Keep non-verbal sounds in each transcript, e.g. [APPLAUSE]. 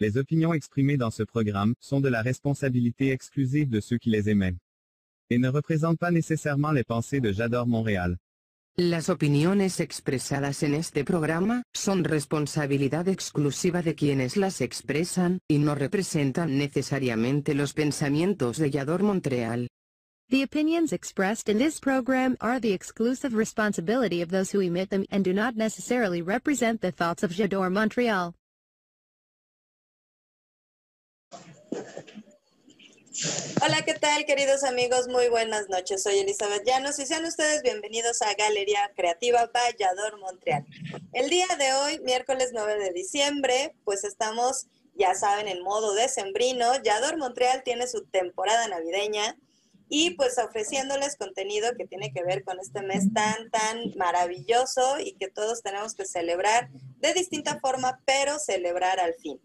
Les opinions exprimées dans ce programme sont de la responsabilité exclusive de ceux qui les émettent et ne représentent pas nécessairement les pensées de J'adore Montréal. Las opiniones expresadas en este programa son responsabilidad exclusiva de quienes las expresan y no representan necesariamente los pensamientos de Yador Montreal. The opinions expressed in this program are the exclusive responsibility of those who emit them and do not necessarily represent the thoughts of Jador Montreal. Hola, ¿qué tal, queridos amigos? Muy buenas noches. Soy Elizabeth Llanos y sean ustedes bienvenidos a Galería Creativa Vallador Montreal. El día de hoy, miércoles 9 de diciembre, pues estamos, ya saben, en modo decembrino. Yador Montreal tiene su temporada navideña y pues ofreciéndoles contenido que tiene que ver con este mes tan, tan maravilloso y que todos tenemos que celebrar de distinta forma, pero celebrar al fin.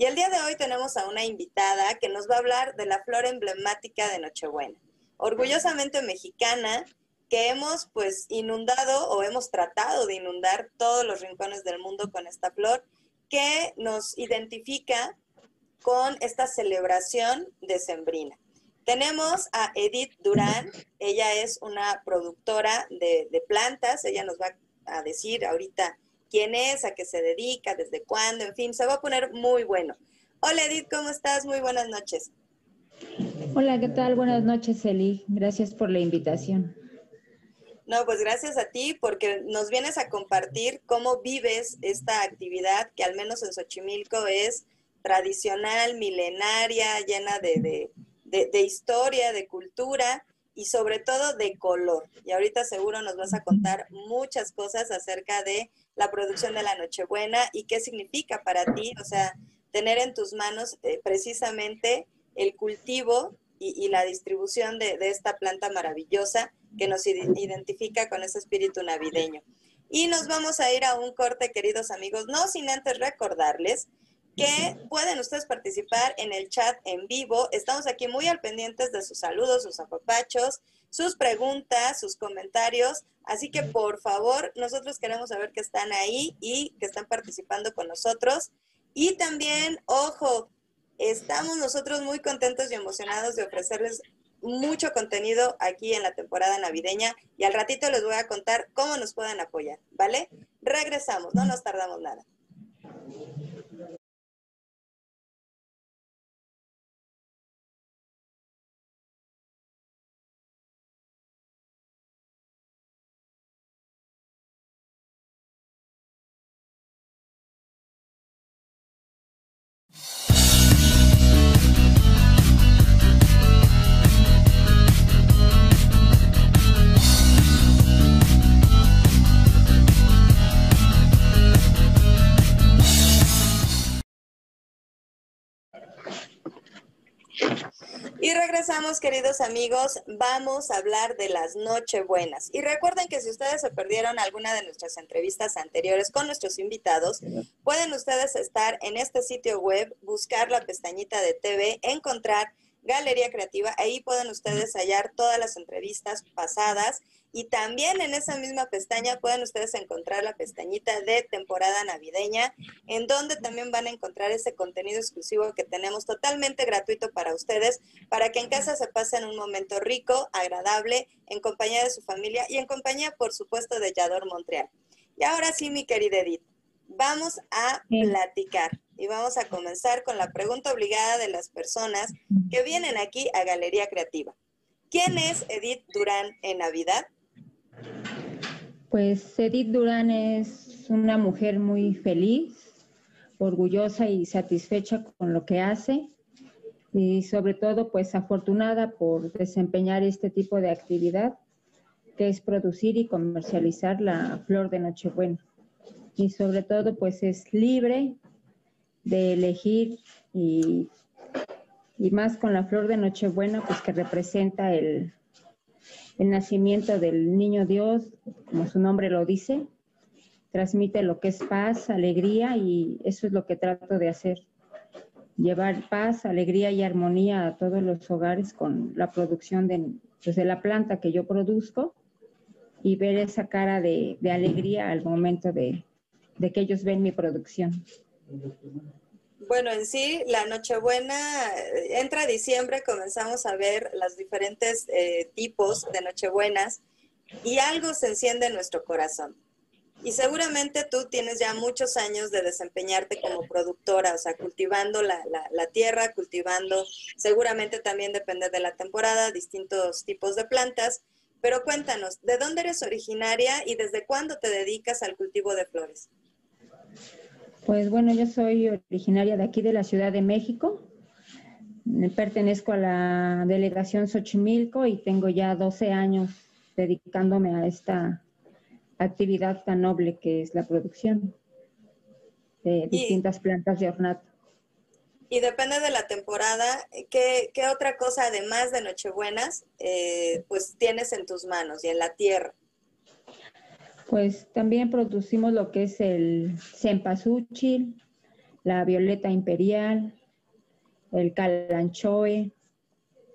Y el día de hoy tenemos a una invitada que nos va a hablar de la flor emblemática de Nochebuena. Orgullosamente mexicana, que hemos pues inundado o hemos tratado de inundar todos los rincones del mundo con esta flor que nos identifica con esta celebración decembrina. Tenemos a Edith Durán, ella es una productora de, de plantas, ella nos va a decir ahorita quién es, a qué se dedica, desde cuándo, en fin, se va a poner muy bueno. Hola Edith, ¿cómo estás? Muy buenas noches. Hola, ¿qué tal? Buenas noches, Eli. Gracias por la invitación. No, pues gracias a ti porque nos vienes a compartir cómo vives esta actividad que al menos en Xochimilco es tradicional, milenaria, llena de, de, de historia, de cultura y sobre todo de color. Y ahorita seguro nos vas a contar muchas cosas acerca de la producción de la Nochebuena y qué significa para ti, o sea, tener en tus manos eh, precisamente el cultivo y, la distribución de, esta planta maravillosa que nos identifica con ese espíritu navideño. Y nos vamos a ir a un corte, queridos amigos, no sin antes recordarles que pueden ustedes participar en el chat en vivo. Estamos aquí muy al pendientes de sus saludos, sus apapachos, sus preguntas, sus comentarios. Así que por favor, nosotros queremos saber que están ahí y que están participando con nosotros. Y también, ojo, estamos nosotros muy contentos y emocionados de ofrecerles mucho contenido aquí en la temporada navideña y al ratito les voy a contar cómo nos pueden apoyar, ¿vale? Regresamos, no nos tardamos nada. Regresamos, queridos amigos, vamos a hablar de las Nochebuenas. Y recuerden que si ustedes se perdieron alguna de nuestras entrevistas anteriores con nuestros invitados, pueden ustedes estar en este sitio web, buscar la pestañita de TV, encontrar Galería Creativa. Ahí pueden ustedes hallar todas las entrevistas pasadas y también en esa misma pestaña pueden ustedes encontrar la pestañita de temporada navideña, en donde también van a encontrar ese contenido exclusivo que tenemos totalmente gratuito para ustedes, para que en casa se pasen un momento rico, agradable, en compañía de su familia y en compañía, por supuesto, de Yador Montreal. Y ahora sí, mi querida Edith, vamos a platicar y vamos a comenzar con la pregunta obligada de las personas que vienen aquí a Galería Creativa. ¿Quién es Edith Durán en Navidad? Pues Edith Durán es una mujer muy feliz, orgullosa y satisfecha con lo que hace y sobre todo pues afortunada por desempeñar este tipo de actividad que es producir y comercializar la flor de Nochebuena. Y sobre todo pues es libre de elegir y, y más con la flor de Nochebuena pues que representa el, el nacimiento del niño Dios, como su nombre lo dice, transmite lo que es paz, alegría y eso es lo que trato de hacer. llevar paz, alegría y armonía a todos los hogares con la producción de, pues, la planta que yo produzco y ver esa cara de, alegría al momento de que ellos ven mi producción. Bueno, en sí, la Nochebuena, eh, entra diciembre, comenzamos a ver los diferentes eh, tipos de Nochebuenas y algo se enciende en nuestro corazón. Y seguramente tú tienes ya muchos años de desempeñarte como productora, o sea, cultivando la, la, tierra, cultivando, seguramente también depende de la temporada, distintos tipos de plantas. Pero cuéntanos, ¿de dónde eres originaria y desde cuándo te dedicas al cultivo de flores? Pues bueno, yo soy originaria de aquí de la Ciudad de México. Pertenezco a la delegación Xochimilco y tengo ya 12 años dedicándome a esta actividad tan noble que es la producción de distintas plantas de ornato. Y depende de la temporada, ¿qué, qué otra cosa además de Nochebuenas eh, pues tienes en tus manos y en la tierra? Pues también producimos lo que es el cempasúchil, la violeta imperial, el calanchoe,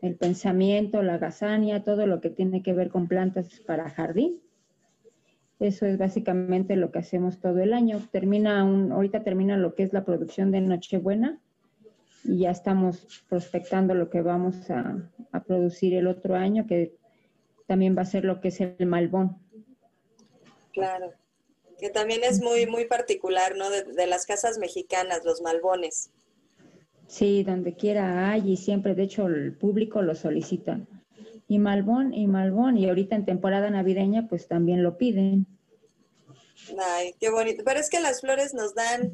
el pensamiento, la gazania, todo lo que tiene que ver con plantas para jardín. Eso es básicamente lo que hacemos todo el año. Termina un, ahorita termina lo que es la producción de Nochebuena y ya estamos prospectando lo que vamos a, producir el otro año, que también va a ser lo que es el malbón. Claro, que también es muy, muy particular, ¿no? De, de las casas mexicanas, los malbones. Sí, donde quiera hay y siempre, de hecho, el público lo solicita y Malbón y Malbón. Y ahorita en temporada navideña, pues también lo piden. Ay, qué bonito. Pero es que las flores nos dan,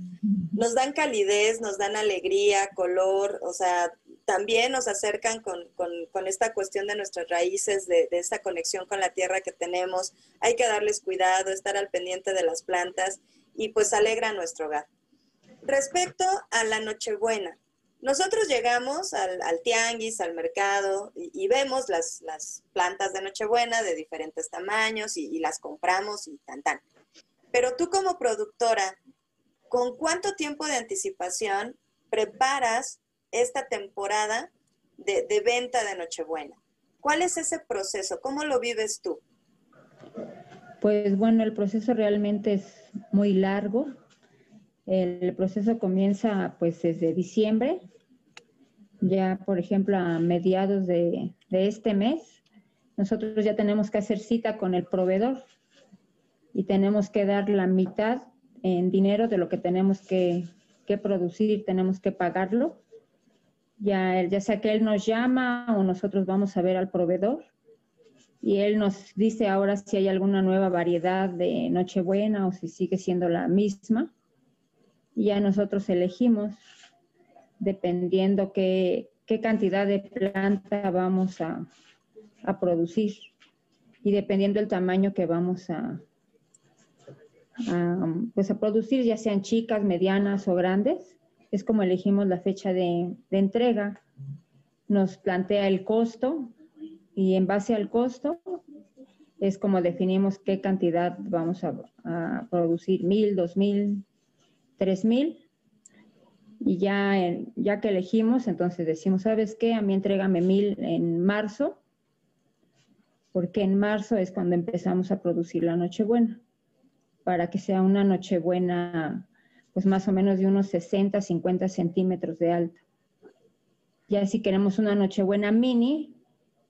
nos dan calidez, nos dan alegría, color, o sea, también nos acercan con, esta cuestión de nuestras raíces, de, de, esta conexión con la tierra que tenemos. Hay que darles cuidado, estar al pendiente de las plantas y pues alegra nuestro hogar. Respecto a la Nochebuena, nosotros llegamos al, tianguis, al mercado, y, vemos las, plantas de Nochebuena de diferentes tamaños y, las compramos y tan tan. Pero tú como productora, ¿con cuánto tiempo de anticipación preparas esta temporada de, venta de Nochebuena? ¿Cuál es ese proceso? ¿Cómo lo vives tú? Pues bueno, el proceso realmente es muy largo. El proceso comienza pues desde diciembre, ya por ejemplo a mediados de, este mes, nosotros ya tenemos que hacer cita con el proveedor y tenemos que dar la mitad en dinero de lo que tenemos que producir, tenemos que pagarlo. Ya, ya sea que él nos llama o nosotros vamos a ver al proveedor y él nos dice ahora si hay alguna nueva variedad de Nochebuena o si sigue siendo la misma ya nosotros elegimos dependiendo qué, cantidad de planta vamos a, producir y dependiendo del tamaño que vamos a, pues a producir, ya sean chicas, medianas o grandes, es como elegimos la fecha de, entrega. Nos plantea el costo y en base al costo es como definimos qué cantidad vamos a, producir, mil, dos mil, 3000 y ya, ya que elegimos, entonces decimos, ¿sabes qué? A mí entrégame 1000 en marzo, porque en marzo es cuando empezamos a producir la Nochebuena, para que sea una Nochebuena, pues más o menos de unos 60, 50 centímetros de alta. Ya si queremos una Nochebuena mini,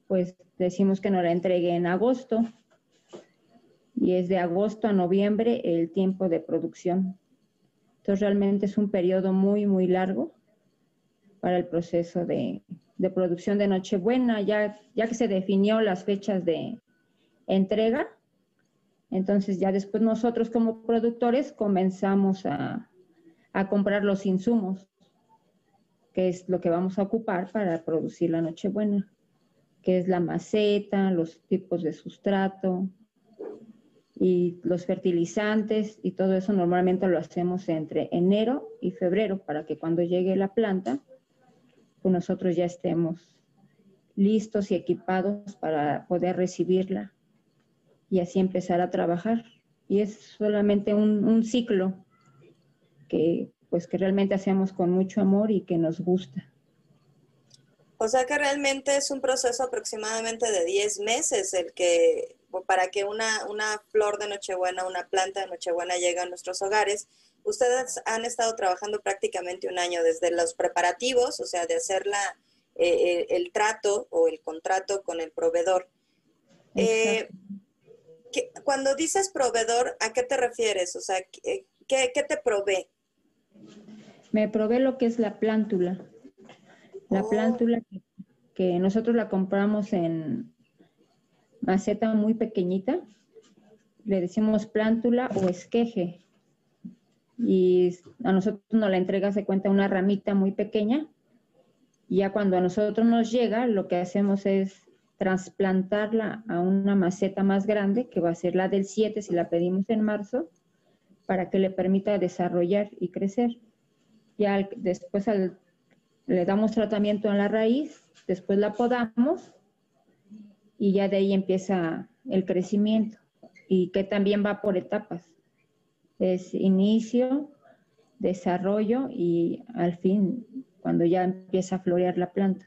pues decimos que nos la entregue en agosto, y es de agosto a noviembre el tiempo de producción entonces realmente es un periodo muy, muy largo para el proceso de, producción de Nochebuena, ya, ya que se definió las fechas de entrega. Entonces ya después nosotros como productores comenzamos a, a comprar los insumos, que es lo que vamos a ocupar para producir la Nochebuena, que es la maceta, los tipos de sustrato, y los fertilizantes y todo eso normalmente lo hacemos entre enero y febrero para que cuando llegue la planta, pues nosotros ya estemos listos y equipados para poder recibirla y así empezar a trabajar. Y es solamente un, ciclo que pues que realmente hacemos con mucho amor y que nos gusta. O sea que realmente es un proceso aproximadamente de 10 meses el que para que una, una flor de Nochebuena, una planta de Nochebuena llegue a nuestros hogares. Ustedes han estado trabajando prácticamente un año desde los preparativos, o sea, de hacer la, eh, el trato o el contrato con el proveedor. Eh, cuando dices proveedor, ¿a qué te refieres? O sea, ¿qué, qué te provee? Me provee lo que es la plántula. La oh. plántula que, nosotros la compramos en maceta muy pequeñita, le decimos plántula o esqueje. Y a nosotros nos la entrega, se cuenta, una ramita muy pequeña. Y ya cuando a nosotros nos llega, lo que hacemos es trasplantarla a una maceta más grande, que va a ser la del 7 si la pedimos en marzo, para que le permita desarrollar y crecer. Ya después le damos tratamiento en la raíz, después la podamos y ya de ahí empieza el crecimiento y que también va por etapas. Es inicio, desarrollo y al fin cuando ya empieza a florear la planta.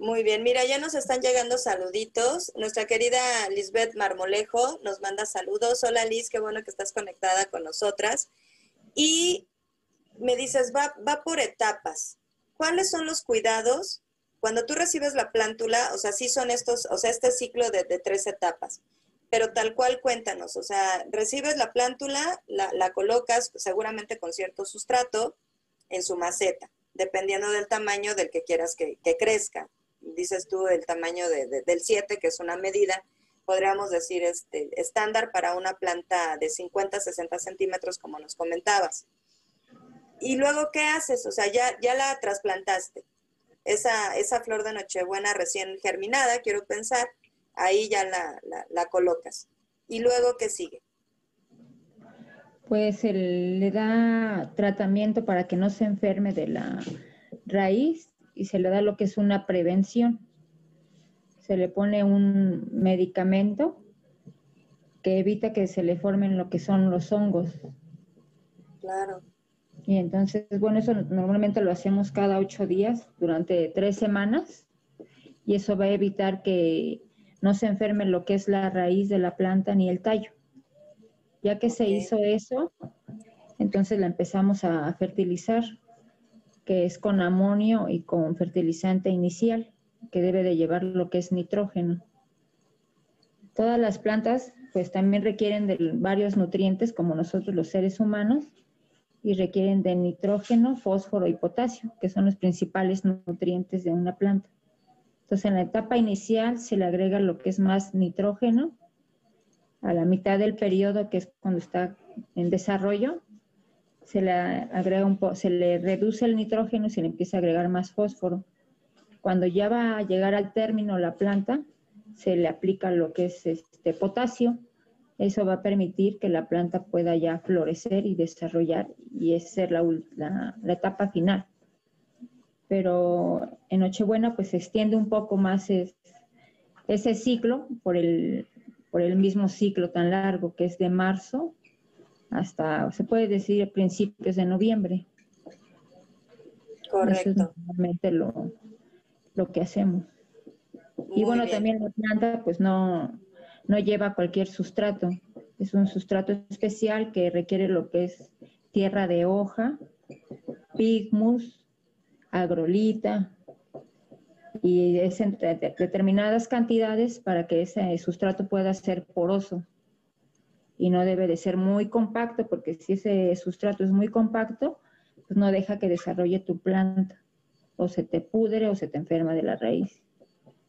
Muy bien, mira, ya nos están llegando saluditos. Nuestra querida Lisbeth Marmolejo nos manda saludos. Hola Liz, qué bueno que estás conectada con nosotras. Y me dices, va, va por etapas. ¿Cuáles son los cuidados? Cuando tú recibes la plántula, o sea, sí son estos, o sea, este ciclo de, tres etapas, pero tal cual cuéntanos, o sea, recibes la plántula, la, colocas seguramente con cierto sustrato en su maceta, dependiendo del tamaño del que quieras que, crezca. Dices tú el tamaño del 7, que es una medida, podríamos decir este, estándar para una planta de 50, 60 centímetros, como nos comentabas. Y luego, ¿qué haces? O sea, ya, ya la trasplantaste. Esa, esa flor de Nochebuena recién germinada, quiero pensar, ahí ya la, la, colocas. ¿Y luego qué sigue? Pues le da tratamiento para que no se enferme de la raíz y se le da lo que es una prevención. Se le pone un medicamento que evita que se le formen lo que son los hongos. Claro. Y entonces, bueno, eso normalmente lo hacemos cada ocho días durante tres semanas y eso va a evitar que no se enferme lo que es la raíz de la planta ni el tallo. Ya que se hizo eso, entonces la empezamos a fertilizar, que es con amonio y con fertilizante inicial, que debe de llevar lo que es nitrógeno. Todas las plantas pues también requieren de varios nutrientes como nosotros los seres humanos y requieren de nitrógeno, fósforo y potasio, que son los principales nutrientes de una planta. Entonces, en la etapa inicial se le agrega lo que es más nitrógeno. A la mitad del periodo, que es cuando está en desarrollo, se le agrega un se le reduce el nitrógeno y se le empieza a agregar más fósforo. Cuando ya va a llegar al término la planta, se le aplica lo que es este potasio eso va a permitir que la planta pueda ya florecer y desarrollar y es ser la, la, etapa final. Pero en Nochebuena pues se extiende un poco más ese ciclo por el, por el mismo ciclo tan largo que es de marzo hasta, se puede decir, principios de noviembre. Correcto. Eso es normalmente lo, lo que hacemos. y bueno, también la planta pues no, no lleva cualquier sustrato. Es un sustrato especial que requiere lo que es tierra de hoja, pigmus, agrolita, y es en determinadas cantidades para que ese sustrato pueda ser poroso. Y no debe de ser muy compacto, porque si ese sustrato es muy compacto, pues no deja que desarrolle tu planta. O se te pudre o se te enferma de la raíz.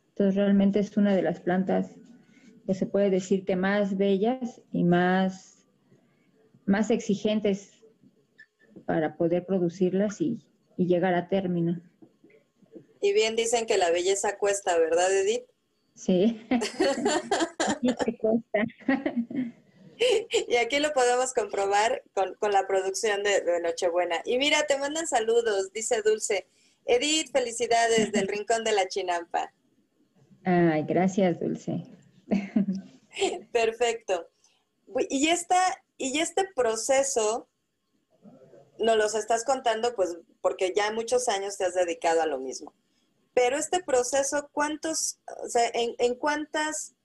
Entonces realmente es una de las plantas que se puede decir que más bellas y más, más exigentes para poder producirlas y, llegar a término. Y bien dicen que la belleza cuesta, ¿verdad, Edith? Sí. [LAUGHS] sí cuesta. y aquí lo podemos comprobar con, la producción de, de, Nochebuena. Y mira, te mandan saludos, dice Dulce. Edith, felicidades del Rincón de la Chinampa. Ay, gracias, Dulce. [LAUGHS] Perfecto. Y, esta, y este proceso nos los estás contando pues porque ya muchos años te has dedicado a lo mismo. Pero este proceso, ¿cuántos, o sea, en, cuántas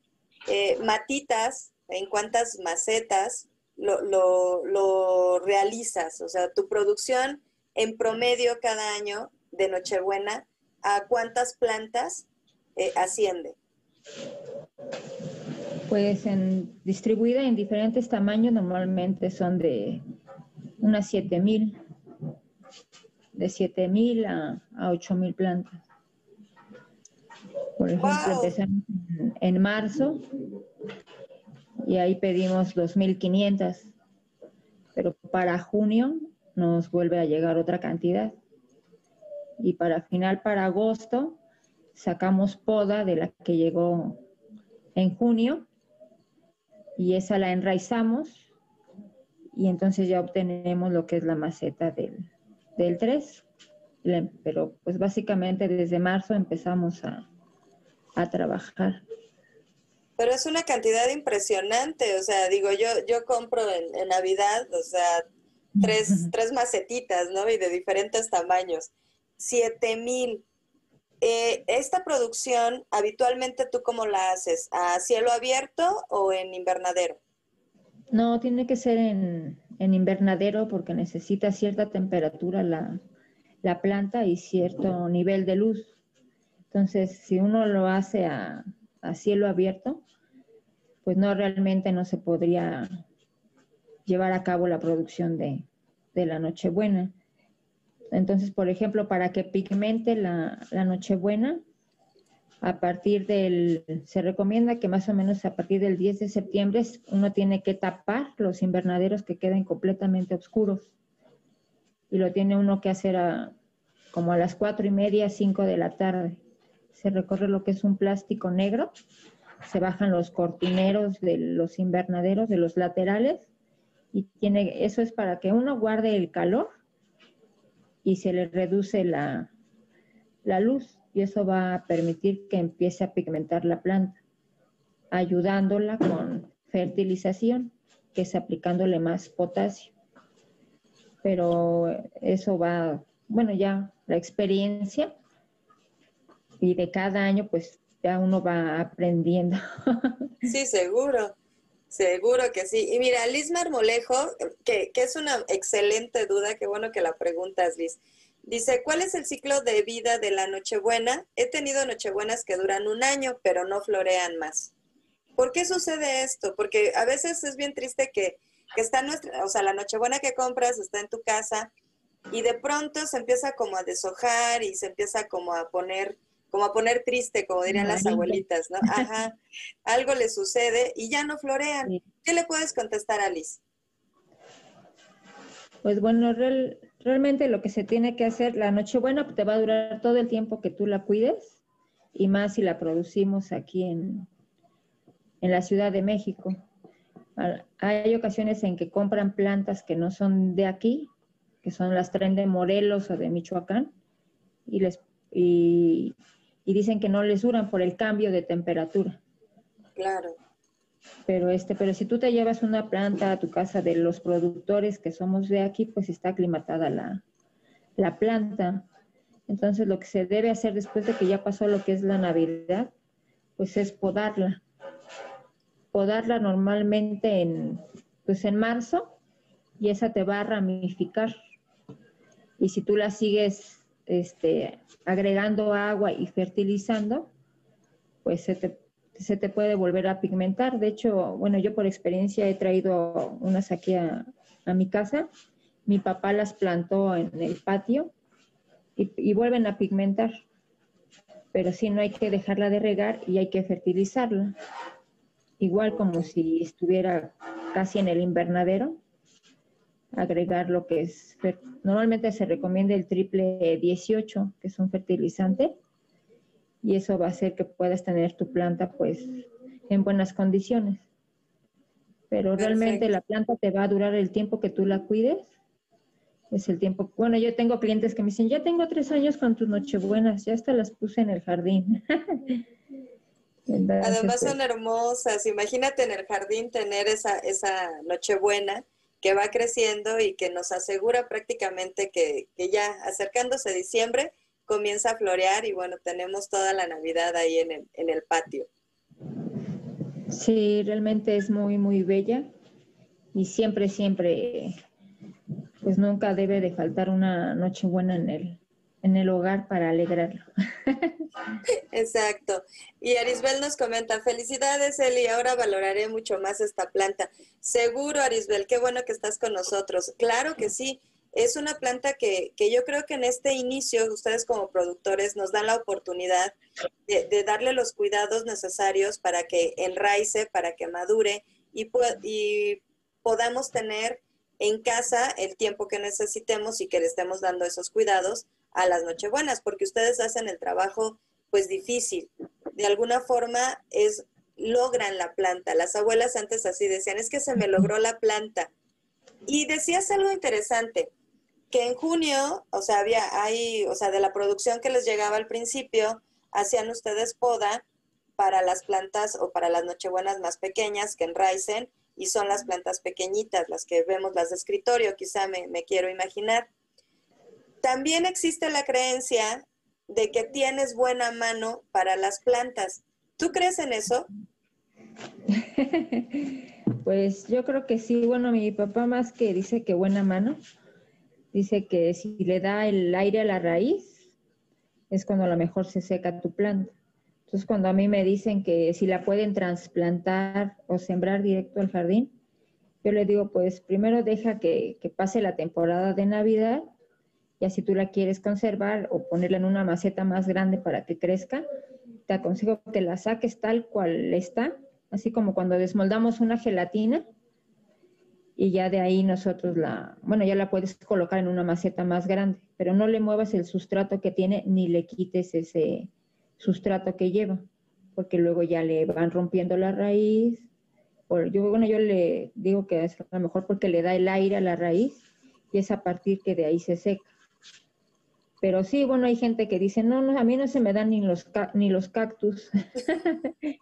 eh, matitas, en cuántas macetas lo, lo, realizas? O sea, tu producción en promedio cada año de Nochebuena, ¿a cuántas plantas eh, asciende? Pues en, distribuida en diferentes tamaños, normalmente son de unas 7000, de 7000 a, a 8000 plantas. Por ejemplo, empezamos en, marzo y ahí pedimos 2500, pero para junio nos vuelve a llegar otra cantidad. Y para final, para agosto, sacamos poda de la que llegó en junio y esa la enraizamos y entonces ya obtenemos lo que es la maceta del, del 3. Pero pues básicamente desde marzo empezamos a, a trabajar. Pero es una cantidad impresionante, o sea, digo, yo, yo compro en, Navidad, o sea, tres, tres macetitas, ¿no? Y de diferentes tamaños. Siete mil. Eh, esta producción, habitualmente tú cómo la haces? ¿A cielo abierto o en invernadero? No, tiene que ser en, invernadero porque necesita cierta temperatura la, la, planta y cierto nivel de luz. Entonces, si uno lo hace a, a cielo abierto, pues no realmente no se podría llevar a cabo la producción de, de la Nochebuena. Entonces, por ejemplo, para que pigmente la, Nochebuena, a partir del, se recomienda que más o menos a partir del 10 de septiembre uno tiene que tapar los invernaderos que queden completamente oscuros. Y lo tiene uno que hacer a, como a las cuatro y media, cinco de la tarde. Se recorre lo que es un plástico negro, se bajan los cortineros de los invernaderos, de los laterales, y tiene, eso es para que uno guarde el calor y se le reduce la, la luz y eso va a permitir que empiece a pigmentar la planta, ayudándola con fertilización, que es aplicándole más potasio. Pero eso va, bueno, ya la experiencia y de cada año pues ya uno va aprendiendo. [LAUGHS] Sí, seguro. Seguro que sí. Y mira, Liz Marmolejo, que, que, es una excelente duda, qué bueno que la preguntas, Liz. Dice, ¿cuál es el ciclo de vida de la Nochebuena? He tenido Nochebuenas que duran un año, pero no florean más. ¿Por qué sucede esto? Porque a veces es bien triste que, que está nuestra, o sea, la Nochebuena que compras está en tu casa y de pronto se empieza como a deshojar y se empieza como a poner como a poner triste, como dirían las abuelitas, ¿no? [LAUGHS] Ajá, algo le sucede y ya no florean. ¿Qué le puedes contestar a Liz? Pues bueno, realmente lo que se tiene que hacer, la Nochebuena te va a durar todo el tiempo que tú la cuides y más si la producimos aquí en, en la Ciudad de México. Hay ocasiones en que compran plantas que no son de aquí, que son las tren de Morelos o de Michoacán, y les y, y dicen que no les duran por el cambio de temperatura. Claro. Pero este, pero si tú te llevas una planta a tu casa de los productores que somos de aquí, pues está aclimatada la, la planta. Entonces lo que se debe hacer después de que ya pasó lo que es la Navidad, pues es podarla. Podarla normalmente en, pues en marzo y esa te va a ramificar. Y si tú la sigues este, agregando agua y fertilizando, pues se te, puede volver a pigmentar. De hecho, bueno, yo por experiencia he traído unas aquí a, mi casa. Mi papá las plantó en el patio y, vuelven a pigmentar. Pero sí, no hay que dejarla de regar y hay que fertilizarla. Igual como si estuviera casi en el invernadero, agregar lo que es, normalmente se recomienda el triple 18, que es un fertilizante, y eso va a hacer que puedas tener tu planta pues en buenas condiciones. Pero realmente la planta te va a durar el tiempo que tú la cuides. Es el tiempo. Bueno, yo tengo clientes que me dicen, ya tengo tres años con tus nochebuenas, ya hasta las puse en el jardín. [LAUGHS] Además son pues hermosas. Imagínate en el jardín tener esa, esa nochebuena que va creciendo y que nos asegura prácticamente que, que ya acercándose diciembre comienza a florear y bueno, tenemos toda la Navidad ahí en el, en el patio. Sí, realmente es muy, muy bella y siempre, siempre, pues nunca debe de faltar una noche buena en el, en el hogar para alegrarlo. [LAUGHS] Exacto. Y Arisbel nos comenta, felicidades Eli, ahora valoraré mucho más esta planta. Seguro Arisbel, qué bueno que estás con nosotros. Claro que sí, es una planta que, que yo creo que en este inicio ustedes como productores nos dan la oportunidad de, darle los cuidados necesarios para que enraice, para que madure y, y podamos tener en casa el tiempo que necesitemos y que le estemos dando esos cuidados a las Nochebuenas, porque ustedes hacen el trabajo pues difícil. De alguna forma es logran la planta. Las abuelas antes así decían, es que se me logró la planta. Y decías algo interesante, que en junio, o sea, había hay, o sea, de la producción que les llegaba al principio, hacían ustedes poda para las plantas o para las nochebuenas más pequeñas que enraicen y son las plantas pequeñitas, las que vemos las de escritorio, quizá me, me quiero imaginar. También existe la creencia de que tienes buena mano para las plantas. ¿Tú crees en eso? [LAUGHS] Pues yo creo que sí. Bueno, mi papá más que dice que buena mano, dice que si le da el aire a la raíz, es cuando a lo mejor se seca tu planta. Entonces, cuando a mí me dicen que si la pueden trasplantar o sembrar directo al jardín, yo le digo, pues primero deja que, que pase la temporada de Navidad ya si tú la quieres conservar o ponerla en una maceta más grande para que crezca, te aconsejo que la saques tal cual está, así como cuando desmoldamos una gelatina y ya de ahí nosotros la, bueno, ya la puedes colocar en una maceta más grande, pero no le muevas el sustrato que tiene ni le quites ese sustrato que lleva, porque luego ya le van rompiendo la raíz. yo, bueno, yo le digo que es a lo mejor porque le da el aire a la raíz y es a partir que de ahí se seca. Pero sí, bueno, hay gente que dice, no, no, a mí no se me dan ni los, ni los cactus. [LAUGHS]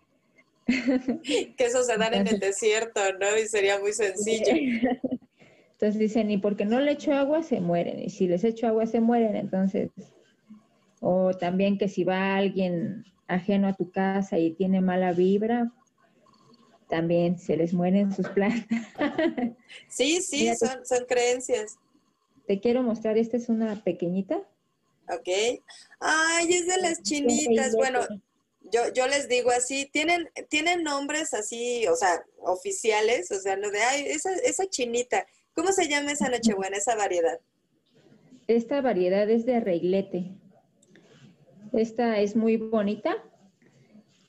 que eso se dan en el desierto, ¿no? Y sería muy sencillo. [LAUGHS] Entonces dicen, y porque no le echo agua, se mueren. Y si les echo agua, se mueren. Entonces, o también que si va alguien ajeno a tu casa y tiene mala vibra, también se les mueren sus plantas. sí, sí, son, son creencias. Te quiero mostrar, esta es una pequeñita. Ok. Ay, es de las chinitas. Bueno, yo, yo les digo así, tienen, tienen nombres así, o sea, oficiales, o sea, no de, ay, esa, esa chinita. ¿Cómo se llama esa nochebuena, esa variedad? Esta variedad es de reglete. Esta es muy bonita,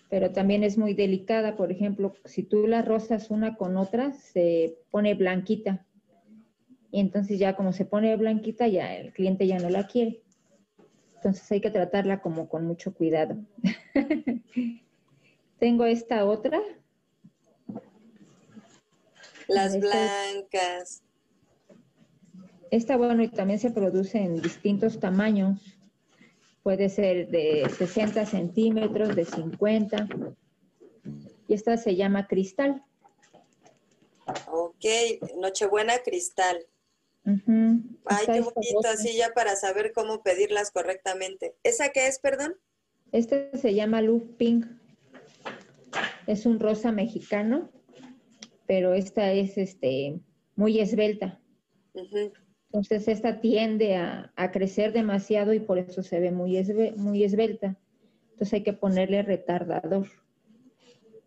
pero también es muy delicada. Por ejemplo, si tú la rozas una con otra, se pone blanquita. Y entonces ya como se pone blanquita, ya el cliente ya no la quiere. Entonces hay que tratarla como con mucho cuidado. [LAUGHS] Tengo esta otra. Las blancas. Esta, bueno, y también se produce en distintos tamaños. Puede ser de 60 centímetros, de 50. Y esta se llama cristal. Ok, Nochebuena cristal. Ay, qué bonito, así ya para saber cómo pedirlas correctamente. ¿Esa qué es, perdón? Este se llama Love Pink. Es un rosa mexicano, pero esta es este muy esbelta. Entonces esta tiende a, crecer demasiado y por eso se ve muy, muy esbelta. Entonces hay que ponerle retardador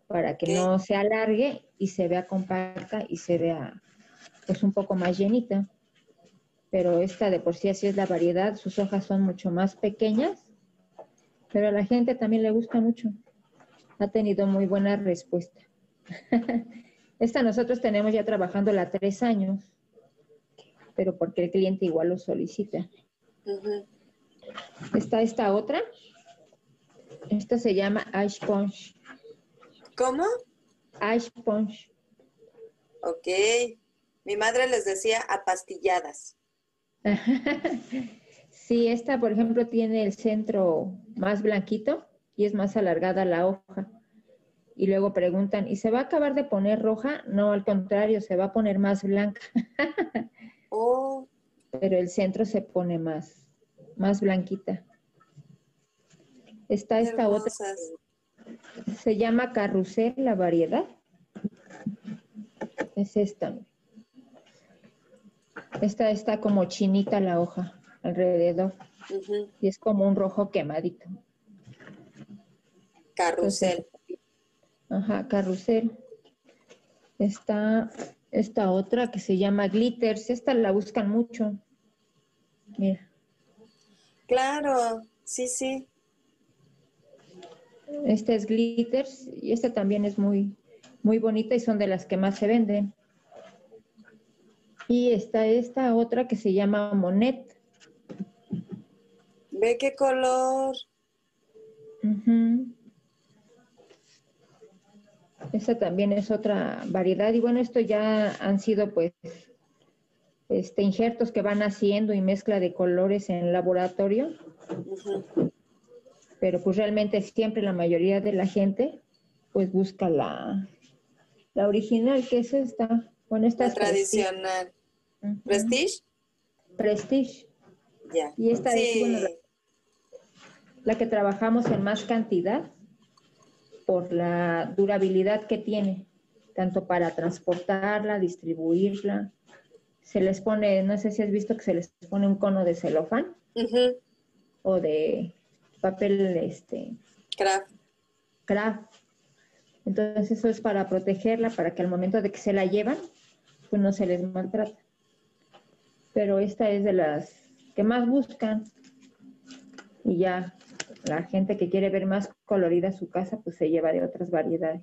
para que no se alargue y se vea compacta y se vea pues un poco más llenita pero esta de por sí así es la variedad, sus hojas son mucho más pequeñas, pero a la gente también le gusta mucho. Ha tenido muy buena respuesta. [LAUGHS] esta nosotros tenemos ya trabajándola tres años, pero porque el cliente igual lo solicita. Está esta otra. Esta se llama Ash Punch. ¿Cómo? Ash Punch. Ok. Mi madre les decía apastilladas. [LAUGHS] sí, esta, por ejemplo, tiene el centro más blanquito y es más alargada la hoja. y luego preguntan, ¿y se va a acabar de poner roja? No, al contrario, se va a poner más blanca. [LAUGHS] Oh, Pero el centro se pone más, más blanquita. Está esta otra, se llama carrusel la variedad. Es esta. Esta está como chinita la hoja alrededor y es como un rojo quemadito. Carrusel. Ajá, carrusel. Está esta otra que se llama glitters. Esta la buscan mucho. Mira, Claro, sí, sí. esta es glitters y esta también es muy, muy bonita y son de las que más se venden. Y está esta otra que se llama Monet. Ve qué color. Ujú. Esta también es otra variedad. Y bueno, esto ya han sido pues este, injertos que van haciendo y mezcla de colores en laboratorio. Pero pues realmente siempre la mayoría de la gente pues busca la, la original, que es esta. Bueno, esta La es Prestige. ¿Prestige? Prestige. Ya. Y esta es bueno, la, la que trabajamos en más cantidad por la durabilidad que tiene, tanto para transportarla, distribuirla. Se les pone, no sé si has visto que se les pone un cono de celofán o de papel este, Craft. craft. Entonces eso es para protegerla, para que al momento de que se la llevan, pues no se les maltrata. Pero esta es de las que más buscan. Y ya la gente que quiere ver más colorida su casa, pues se lleva de otras variedades.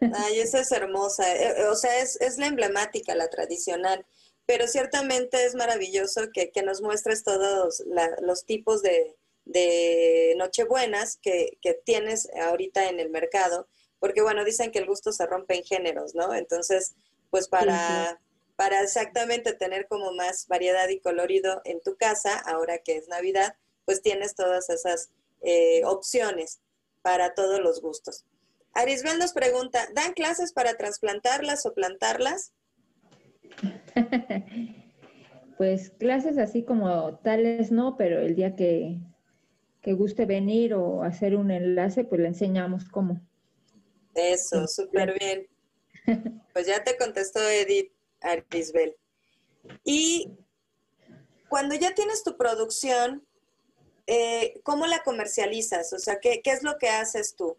Ay, esa es hermosa. Eh, eh, O sea, es, es la emblemática, la tradicional. Pero ciertamente es maravilloso que, que nos muestres todos la- los tipos de, de Nochebuenas que, que tienes ahorita en el mercado. Porque, bueno, dicen que el gusto se rompe en géneros, ¿no? Entonces, pues para, para exactamente tener como más variedad y colorido en tu casa, ahora que es Navidad, pues tienes todas esas eh, opciones para todos los gustos. Arisbel nos pregunta, ¿dan clases para trasplantarlas o plantarlas? [LAUGHS] Pues clases así como tales no, pero el día que, que guste venir o hacer un enlace, pues le enseñamos cómo. Eso, súper bien. Pues ya te contestó Edith Arisbel. Y cuando ya tienes tu producción, eh, ¿cómo la comercializas? O sea, ¿qué, qué es lo que haces tú?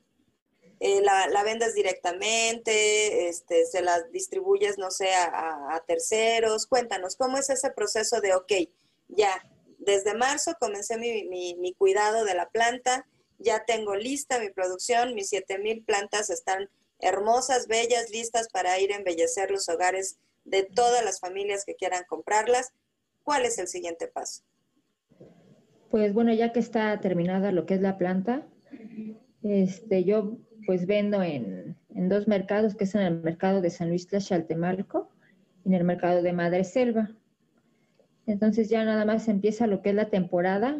Eh, la, la vendes directamente? Este, ¿Se la distribuyes, no sé, a, a- a terceros? Cuéntanos, ¿cómo es ese proceso de, ok, ya, desde marzo comencé mi, mi- mi cuidado de la planta, ya tengo lista mi producción, mis 7000 plantas están hermosas, bellas, listas para ir a embellecer los hogares de todas las familias que quieran comprarlas. ¿Cuál es el siguiente paso? Pues bueno, ya que está terminada lo que es la planta, este, yo pues vendo en, dos mercados, que es en el mercado de San Luis Tlaxaltemalco y en el mercado de Madre Selva. Entonces ya nada más empieza lo que es la temporada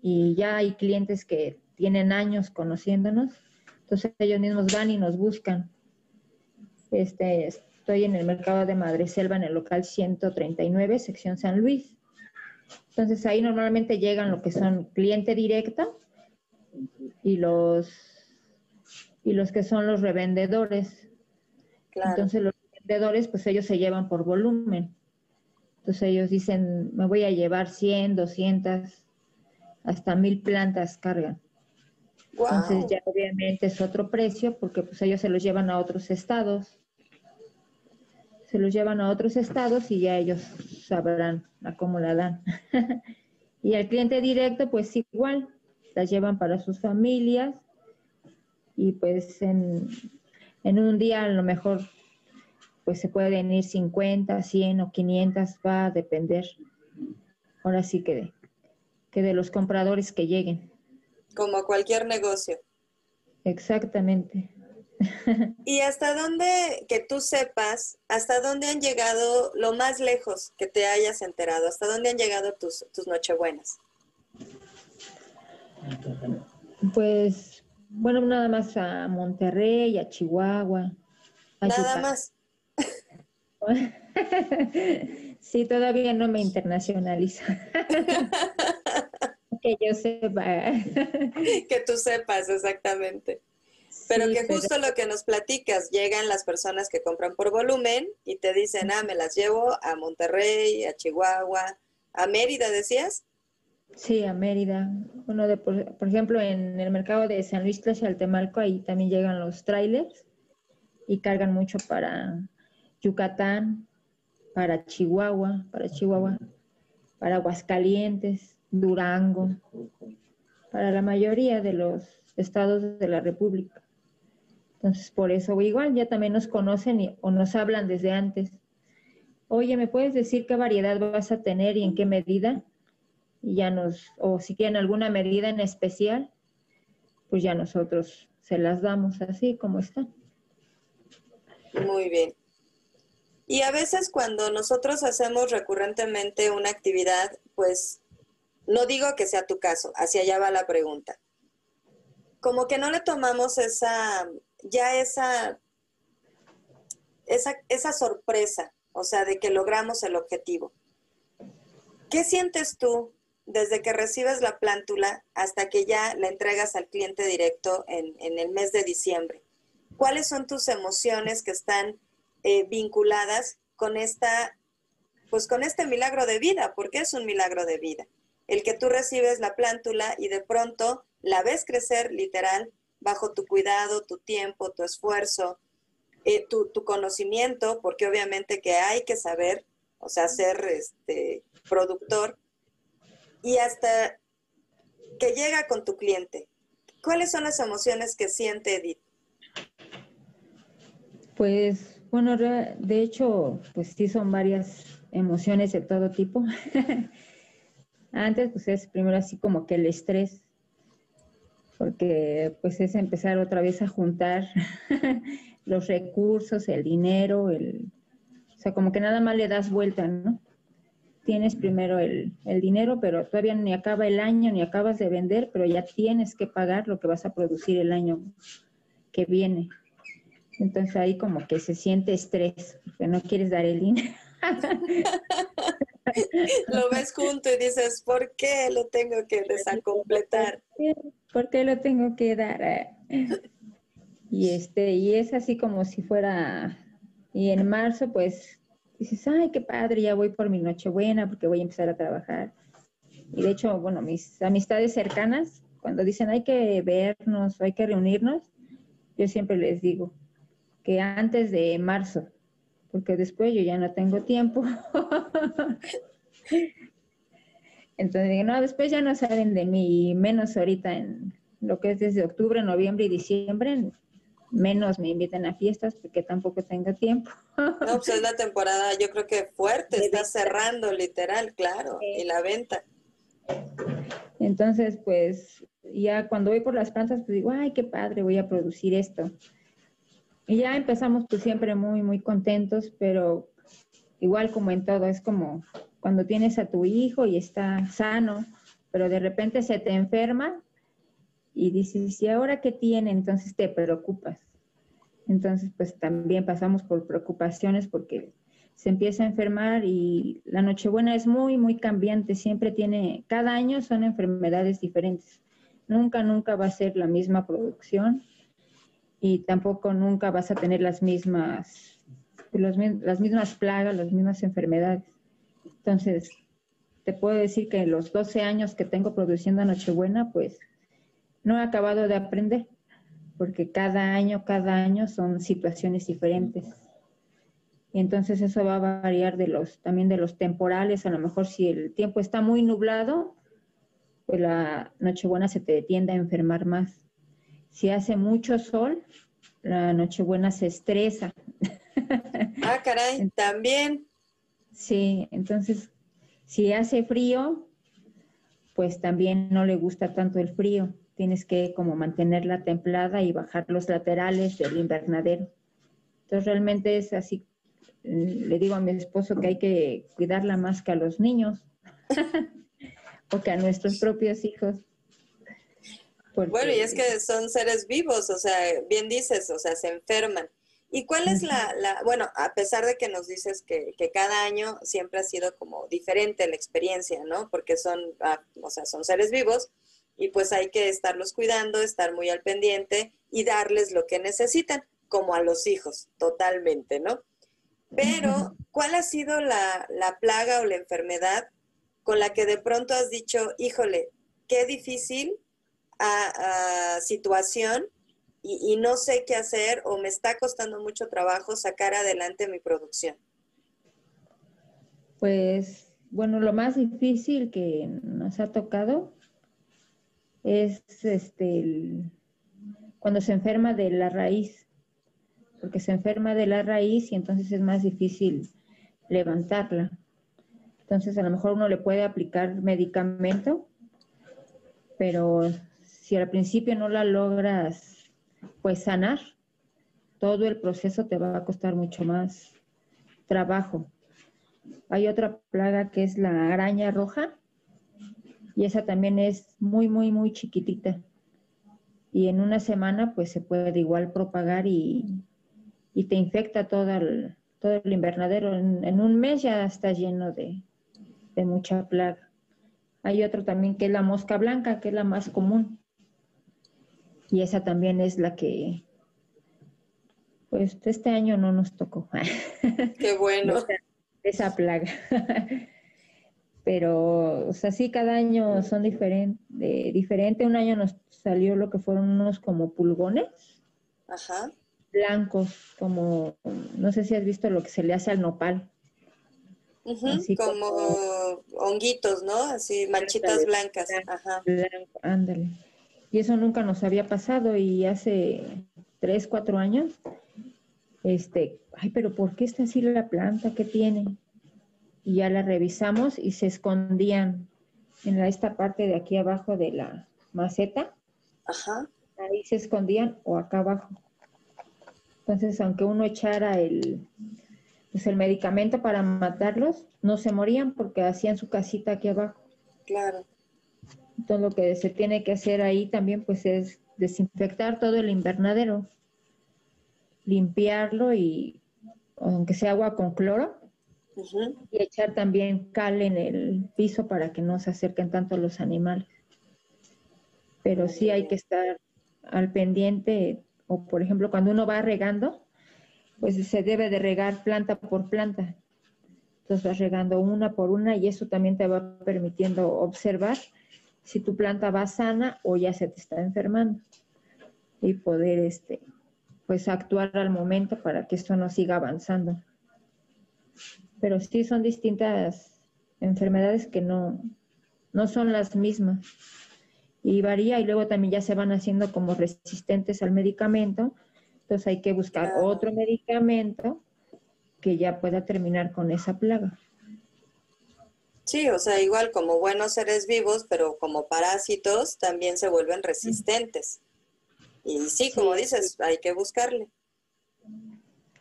y ya hay clientes que tienen años conociéndonos, entonces ellos mismos van y nos buscan. Este, estoy en el mercado de Madre Selva en el local 139, sección San Luis. Entonces ahí normalmente llegan lo que son cliente directo y los y los que son los revendedores. Claro. Entonces los vendedores pues ellos se llevan por volumen. Entonces ellos dicen, me voy a llevar 100, 200, hasta mil plantas cargan. Entonces ya obviamente es otro precio porque pues ellos se los llevan a otros estados. Se los llevan a otros estados y ya ellos sabrán a cómo la dan. [LAUGHS] y el cliente directo pues igual, las llevan para sus familias y pues en, en un día a lo mejor pues se pueden ir 50, 100 o 500, va a depender. Ahora sí que de, que de los compradores que lleguen. Como cualquier negocio. Exactamente. ¿Y hasta dónde, que tú sepas, hasta dónde han llegado lo más lejos que te hayas enterado? ¿Hasta dónde han llegado tus, tus nochebuenas? Pues bueno, nada más a Monterrey, a Chihuahua. nada más. [LAUGHS] sí, todavía no me internacionalizo. [LAUGHS] [LAUGHS] que yo sepa. que tú sepas, exactamente. Pero que justo lo que nos platicas, llegan las personas que compran por volumen y te dicen, ah, me las llevo a Monterrey, a Chihuahua, a Mérida, decías. Sí, a Mérida. Uno de, por, ejemplo, en el mercado de San Luis Tlaxaltemalco, ahí también llegan los trailers y cargan mucho para Yucatán, para Chihuahua, para Chihuahua, para Aguascalientes, Durango, para la mayoría de los estados de la República. Entonces, por eso igual ya también nos conocen o nos hablan desde antes. Oye, ¿me puedes decir qué variedad vas a tener y en qué medida? Y ya nos, o si quieren alguna medida en especial, pues ya nosotros se las damos así como están. Muy bien. Y a veces cuando nosotros hacemos recurrentemente una actividad, pues no digo que sea tu caso, hacia allá va la pregunta. Como que no le tomamos esa ya esa, esa, esa sorpresa, o sea, de que logramos el objetivo. ¿Qué sientes tú desde que recibes la plántula hasta que ya la entregas al cliente directo en, el mes de diciembre? ¿Cuáles son tus emociones que están eh, vinculadas con esta, pues con este milagro de vida? Porque es un milagro de vida. El que tú recibes la plántula y de pronto la ves crecer literal bajo tu cuidado, tu tiempo, tu esfuerzo, eh, tu, conocimiento, porque obviamente que hay que saber, o sea, ser este, productor, y hasta que llega con tu cliente. ¿Cuáles son las emociones que siente Edith? Pues, bueno, de hecho, pues sí son varias emociones de todo tipo. [LAUGHS] Antes, pues es primero así como que el estrés, porque pues es empezar otra vez a juntar [LAUGHS] los recursos, el dinero, el, o sea, como que nada más le das vuelta, ¿no? Tienes primero el, el dinero, pero todavía ni acaba el año, ni acabas de vender, pero ya tienes que pagar lo que vas a producir el año que viene. Entonces ahí como que se siente estrés, porque no quieres dar el dinero. [LAUGHS] lo ves junto y dices, ¿por qué lo tengo que [LAUGHS] desacompletar? ¿Por qué lo tengo que dar? Y este, y es así como si fuera, y en marzo pues dices, ay, qué padre, ya voy por mi Nochebuena porque voy a empezar a trabajar. Y de hecho, bueno, mis amistades cercanas, cuando dicen hay que vernos o hay que reunirnos, yo siempre les digo que antes de marzo, porque después yo ya no tengo tiempo. [LAUGHS] Entonces digo, no, después ya no saben de mí, menos ahorita en lo que es desde octubre, noviembre y diciembre, menos me inviten a fiestas porque tampoco tengo tiempo. No, pues es la temporada, yo creo que fuerte, [LAUGHS] está cerrando literal, claro, y la venta. Entonces, pues ya cuando voy por las plantas, pues digo, ay, qué padre, voy a producir esto. Y ya empezamos pues siempre muy, muy contentos, pero igual como en todo, es como cuando tienes a tu hijo y está sano, pero de repente se te enferma y dices, ¿y ahora qué tiene? Entonces te preocupas. Entonces, pues también pasamos por preocupaciones porque se empieza a enfermar y la Nochebuena es muy, muy cambiante. Siempre tiene, cada año son enfermedades diferentes. Nunca, nunca va a ser la misma producción y tampoco nunca vas a tener las mismas, las mismas plagas, las mismas enfermedades. Entonces, te puedo decir que en los 12 años que tengo produciendo Nochebuena, pues no he acabado de aprender, porque cada año, cada año son situaciones diferentes. Y entonces eso va a variar de los, también de los temporales. A lo mejor si el tiempo está muy nublado, pues la Nochebuena se te tiende a enfermar más. Si hace mucho sol, la Nochebuena se estresa. Ah, caray, [LAUGHS] también. Sí, entonces, si hace frío, pues también no le gusta tanto el frío. Tienes que como mantenerla templada y bajar los laterales del invernadero. Entonces, realmente es así. Mm, le digo a mi esposo que hay que cuidarla más que a los niños [LAUGHS] o que a nuestros propios hijos. Bueno, y es que son seres vivos, o sea, bien dices, o sea, se enferman. ¿Y cuál es la, la bueno, a pesar de que nos dices que, que, cada año siempre ha sido como diferente la experiencia, ¿no? Porque son, ah, o sea, son seres vivos y pues hay que estarlos cuidando, estar muy al pendiente y darles lo que necesitan, como a los hijos, totalmente, ¿no? Pero, ¿cuál ha sido la, la plaga o la enfermedad con la que de pronto has dicho, híjole, qué difícil a, situación y, no sé qué hacer o me está costando mucho trabajo sacar adelante mi producción? Pues bueno, lo más difícil que nos ha tocado es este cuando se enferma de la raíz, porque se enferma de la raíz y entonces es más difícil levantarla. Entonces a lo mejor uno le puede aplicar medicamento, pero si al principio no la logras pues sanar, todo el proceso te va a costar mucho más trabajo. Hay otra plaga que es la araña roja y esa también es muy, muy, muy chiquitita. Y en una semana pues se puede igual propagar y, te infecta todo el, todo el invernadero. En, un mes ya está lleno de, de mucha plaga. Hay otro también que es la mosca blanca, que es la más común. Y esa también es la que, pues este año no nos tocó. [LAUGHS] Qué bueno. esa, plaga. [LAUGHS] Pero, o sea, sí, cada año son diferentes. diferente. Un año nos salió lo que fueron unos como pulgones. Ajá. Blancos, como, no sé si has visto lo que se le hace al nopal. como, honguitos, ¿no? Así, manchitas blancas. Ajá. ándale. Y eso nunca nos había pasado y hace tres, cuatro años, este, ay, pero ¿por qué está así la planta? ¿Qué tiene? Y ya la revisamos y se escondían en la, esta parte de aquí abajo de la maceta. Ajá. Ahí se escondían o acá abajo. Entonces, aunque uno echara el, pues el medicamento para matarlos, no se morían porque hacían su casita aquí abajo. Claro. Entonces lo que se tiene que hacer ahí también pues es desinfectar todo el invernadero, limpiarlo y aunque sea agua con cloro y echar también cal en el piso para que no se acerquen tanto los animales. Pero sí hay que estar al pendiente o por ejemplo cuando uno va regando, pues se debe de regar planta por planta. Entonces vas regando una por una y eso también te va permitiendo observar si tu planta va sana o ya se te está enfermando y poder este pues actuar al momento para que esto no siga avanzando. Pero sí son distintas enfermedades que no, no son las mismas. Y varía y luego también ya se van haciendo como resistentes al medicamento. Entonces hay que buscar otro medicamento que ya pueda terminar con esa plaga. Sí, o sea, igual como buenos seres vivos, pero como parásitos también se vuelven resistentes. Y sí, como dices, hay que buscarle.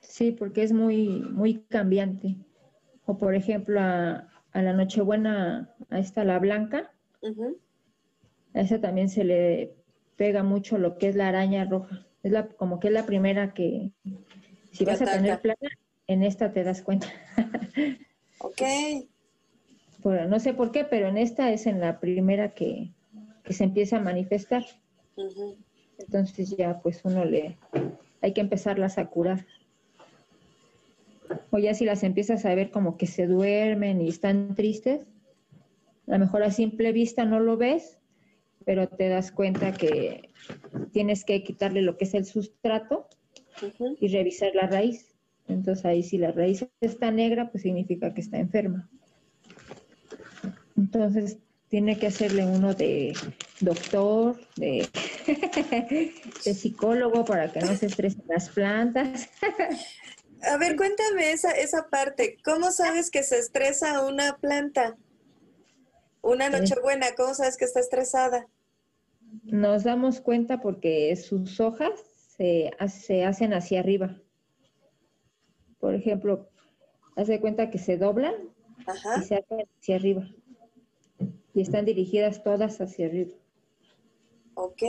Sí, porque es muy, muy cambiante. O por ejemplo, a, la Nochebuena, a esta la blanca, a esa también se le pega mucho lo que es la araña roja. Es la, como que es la primera que, si vas a tener plaga, en esta te das cuenta. [LAUGHS] ok no sé por qué, pero en esta es en la primera que, se empieza a manifestar. Entonces ya pues uno le, hay que empezarlas a curar. O ya si las empiezas a ver como que se duermen y están tristes, a lo mejor a simple vista no lo ves, pero te das cuenta que tienes que quitarle lo que es el sustrato y revisar la raíz. Entonces ahí si la raíz está negra, pues significa que está enferma. Entonces, tiene que hacerle uno de doctor, [LAUGHS] de, psicólogo para que no se estresen las plantas. [LAUGHS] A ver, cuéntame esa, esa parte. ¿Cómo sabes que se estresa una planta? Una nochebuena, ¿cómo sabes que está estresada? Nos damos cuenta porque sus hojas se, se hacen hacia arriba. Por ejemplo, hace cuenta que se doblan y se hacen hacia arriba y están dirigidas todas hacia arriba. Ok.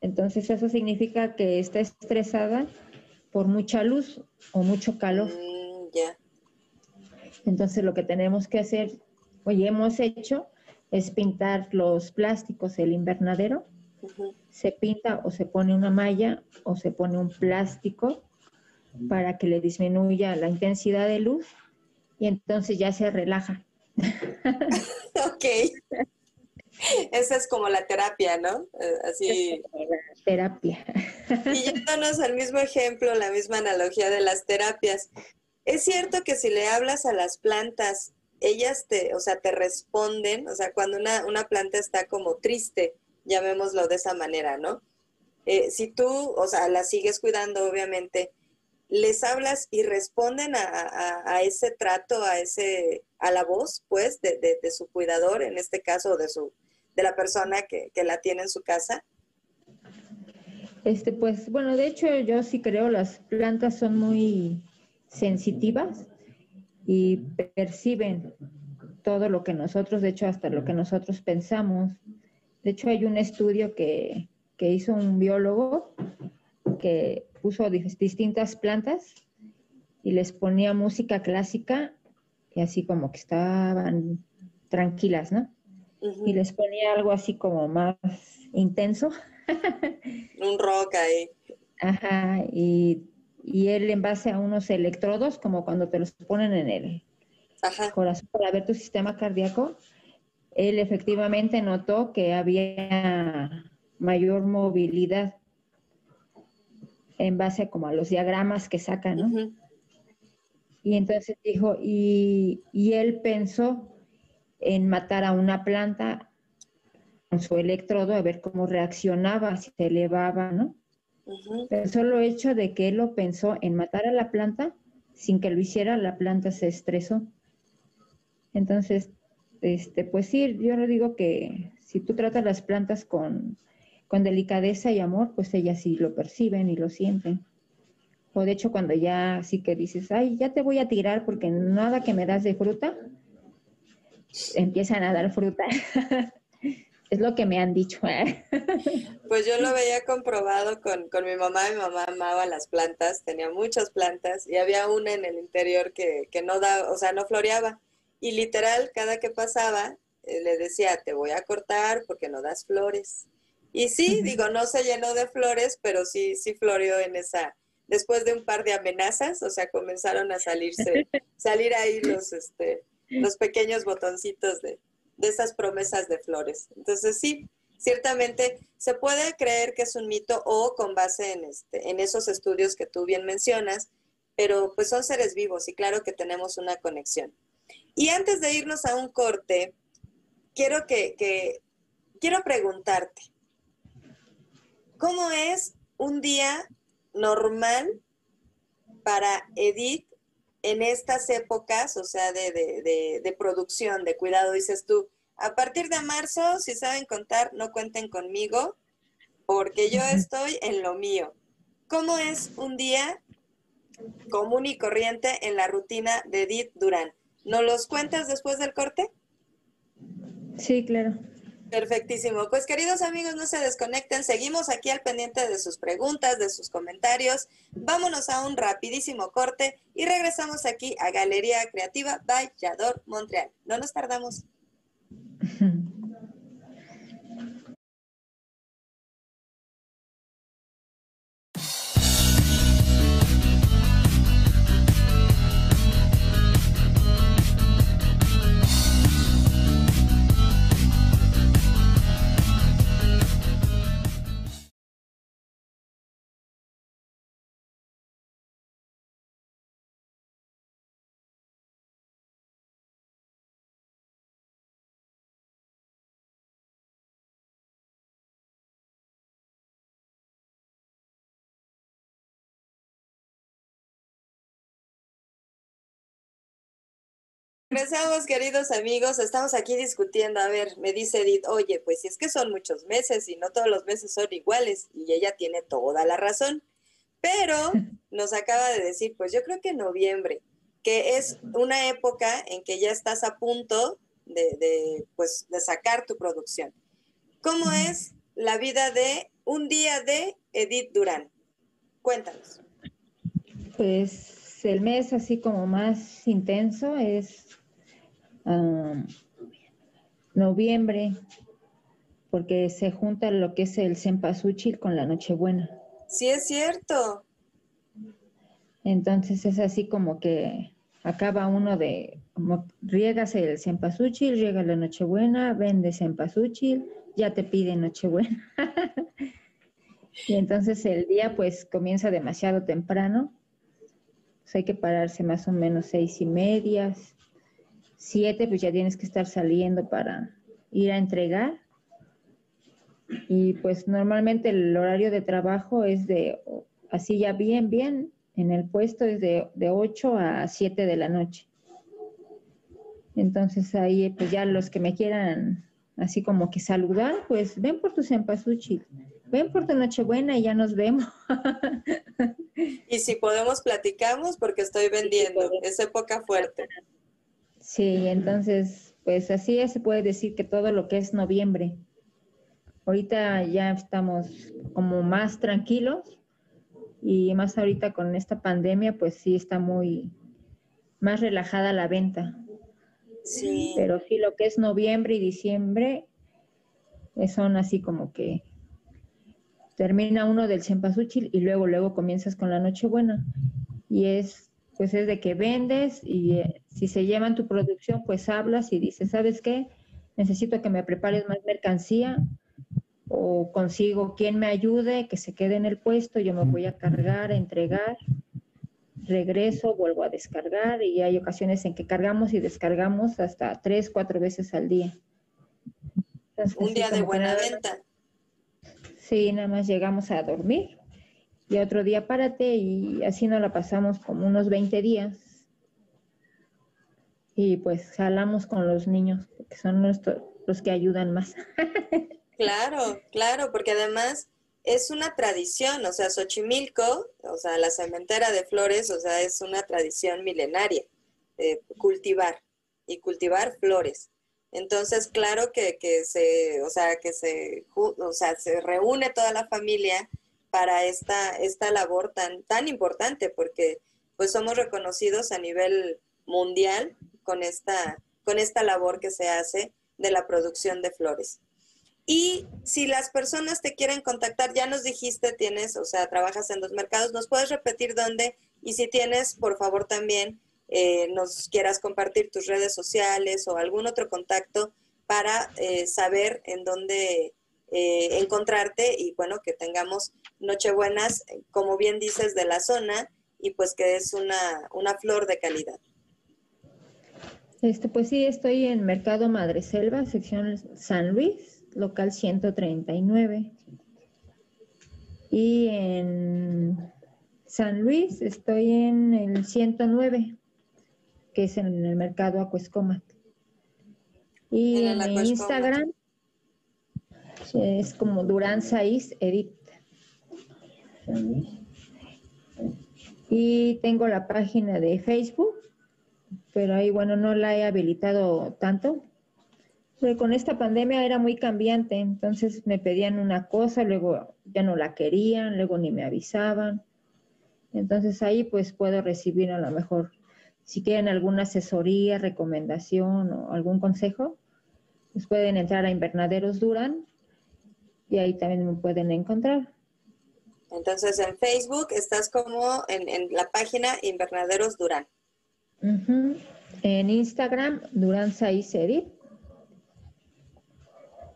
Entonces eso significa que está estresada por mucha luz o mucho calor. Mm, ya. Entonces lo que tenemos que hacer, oye, hemos hecho, es pintar los plásticos, el invernadero. Se pinta o se pone una malla o se pone un plástico para que le disminuya la intensidad de luz y entonces ya se relaja. [LAUGHS] Ok. Esa es como la terapia, ¿no? Eh, Así. Terapia. Y yéndonos al mismo ejemplo, la misma analogía de las terapias. Es cierto que si le hablas a las plantas, ellas te, o sea, te responden, o sea, cuando una, una planta está como triste, llamémoslo de esa manera, ¿no? Eh, si tú, o sea, la sigues cuidando, obviamente, les hablas y responden a, ese trato, a ese, a la voz, pues, de su cuidador, en este caso, de su, de la persona que, que la tiene en su casa. Este, pues, bueno, de hecho yo sí creo las plantas son muy sensitivas y perciben todo lo que nosotros, de hecho hasta lo que nosotros pensamos. De hecho hay un estudio que, que hizo un biólogo que puso distintas plantas y les ponía música clásica y así como que estaban tranquilas, ¿no? Y les ponía algo así como más intenso [LAUGHS] Un rock ahí. Ajá, y, y él en base a unos electrodos, como cuando te los ponen en el Ajá. corazón para ver tu sistema cardíaco, él efectivamente notó que había mayor movilidad en base como a los diagramas que sacan, ¿no? Y entonces dijo, y, y él pensó en matar a una planta con su electrodo a ver cómo reaccionaba, si se elevaba, ¿no? Ujú. Pero solo hecho de que él lo pensó en matar a la planta, sin que lo hiciera, la planta se estresó. Entonces, este, pues sí, yo le digo que si tú tratas las plantas con, con delicadeza y amor, pues ellas sí lo perciben y lo sienten. O de hecho, cuando ya sí que dices, ay, ya te voy a tirar porque nada que me das de fruta, empiezan a dar fruta. [LAUGHS] es lo que me han dicho. [LAUGHS] Pues yo lo veía comprobado con, con mi mamá. Mi mamá amaba las plantas, tenía muchas plantas y había una en el interior que, que no da, o sea, no floreaba. Y literal, cada que pasaba, eh, le decía, te voy a cortar porque no das flores. Y sí, digo, no se llenó de flores, pero sí, sí floreó en esa, después de un par de amenazas, o sea, comenzaron a salirse, [LAUGHS] salir ahí los, este, los pequeños botoncitos de, de esas promesas de flores. Entonces sí, ciertamente se puede creer que es un mito o con base en, este, en esos estudios que tú bien mencionas, pero pues son seres vivos y claro que tenemos una conexión. Y antes de irnos a un corte, quiero que, que quiero preguntarte, ¿cómo es un día normal para Edith en estas épocas, o sea, de, de, de, de producción, de cuidado, dices tú, a partir de marzo, si saben contar, no cuenten conmigo, porque yo estoy en lo mío. ¿Cómo es un día común y corriente en la rutina de Edith Durán? ¿Nos los cuentas después del corte? sí, claro. Perfectísimo. Pues queridos amigos, no se desconecten. Seguimos aquí al pendiente de sus preguntas, de sus comentarios. Vámonos a un rapidísimo corte y regresamos aquí a Galería Creativa by Yador Montreal. No nos tardamos. [LAUGHS] Regresamos, queridos amigos. Estamos aquí discutiendo. A ver, me dice Edith, oye, pues si es que son muchos meses y no todos los meses son iguales. Y ella tiene toda la razón. Pero [LAUGHS] nos acaba de decir, pues yo creo que noviembre, que es una época en que ya estás a punto de, de, pues, de sacar tu producción. ¿Cómo es la vida de un día de Edith Durán. Cuéntanos. Pues el mes así como más intenso es noviembre, porque se junta lo que es el cempasúchil con la Nochebuena. Sí, es cierto. Entonces es así como que acaba uno de, como riegas el cempasúchil, riega la Nochebuena, vende cempasúchil, ya te pide Nochebuena. [LAUGHS] y entonces el día pues comienza demasiado temprano. Pues hay que pararse más o menos seis y media, siete, pues ya tienes que estar saliendo para ir a entregar. Y pues normalmente el horario de trabajo es de, así ya bien, bien, en el puesto es de, de 8 a 7 de la noche. Entonces ahí pues ya los que me quieran así como que saludar, pues ven por tu cempasúchil, ven por tu Nochebuena y ya nos vemos. [LAUGHS] y si podemos platicamos porque estoy vendiendo, es época fuerte. Sí, entonces pues así se puede decir que todo lo que es noviembre. Ahorita ya estamos como más tranquilos y más ahorita con esta pandemia, pues sí está muy más relajada la venta. Sí. Pero sí, lo que es noviembre y diciembre eh, son así como que termina uno del cempasúchil y luego, luego comienzas con la Nochebuena. Y es, pues es de que vendes y eh, si se llevan tu producción, pues hablas y dices, ¿sabes qué? Necesito que me prepares más mercancía o consigo quien me ayude, que se quede en el puesto, yo me voy a cargar, a entregar, regreso, vuelvo a descargar y hay ocasiones en que cargamos y descargamos hasta tres, cuatro veces al día. Un día de buena venta. Sí, nada más llegamos a dormir y otro día párate y así nos la pasamos como unos 20 días. Y pues jalamos con los niños, porque son nuestros, los que ayudan más. [LAUGHS] Claro, claro, porque además es una tradición, o sea, Xochimilco, o sea, la cementera de flores, o sea, es una tradición milenaria, eh, cultivar y cultivar flores. Entonces, claro que, que se, o sea, que se, o sea, se reúne toda la familia para esta, esta labor tan, tan importante, porque pues somos reconocidos a nivel mundial con esta, con esta labor que se hace de la producción de flores. Y si las personas te quieren contactar, ya nos dijiste, tienes, o sea, trabajas en dos mercados, ¿nos puedes repetir dónde? Y si tienes, por favor, también eh, nos quieras compartir tus redes sociales o algún otro contacto para eh, saber en dónde eh, encontrarte y bueno, que tengamos Nochebuenas, como bien dices, de la zona y pues que es una, una flor de calidad. Este, pues sí, estoy en Mercado Madre Selva, sección San Luis local 139. Y en San Luis estoy en el 109, que es en el mercado Acuescomat. Y en, Instagram es como Durán Saiz Edit. Y tengo la página de Facebook, pero ahí, bueno, no la he habilitado tanto con esta pandemia era muy cambiante, entonces me pedían una cosa, luego ya no la querían, luego ni me avisaban. Entonces ahí pues puedo recibir a lo mejor, si quieren alguna asesoría, recomendación o algún consejo, pues pueden entrar a Invernaderos Durán y ahí también me pueden encontrar. Entonces en Facebook estás como en, la página Invernaderos Durán. En Instagram, Durán Edit.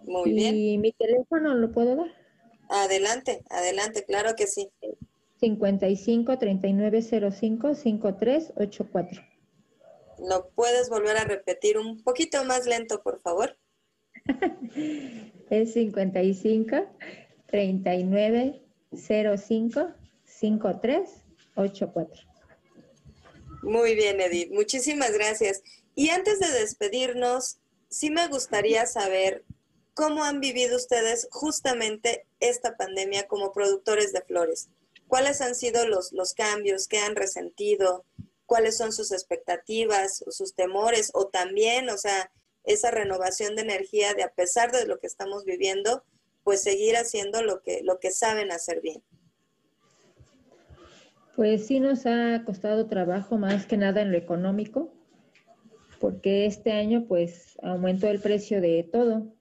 Muy bien. ¿Y mi teléfono lo puedo dar? Adelante, adelante, claro que sí. 55 3905 5384. ¿Lo puedes volver a repetir un poquito más lento, por favor? [LAUGHS] es 55 3905 5384. Muy bien, Edith. Muchísimas gracias. Y antes de despedirnos, sí me gustaría saber ¿Cómo han vivido ustedes justamente esta pandemia como productores de flores? ¿Cuáles han sido los, los cambios que han resentido? ¿Cuáles son sus expectativas, sus temores o también, o sea, esa renovación de energía de a pesar de lo que estamos viviendo, pues seguir haciendo lo que, lo que saben hacer bien. Pues sí nos ha costado trabajo más que nada en lo económico, porque este año pues aumentó el precio de todo.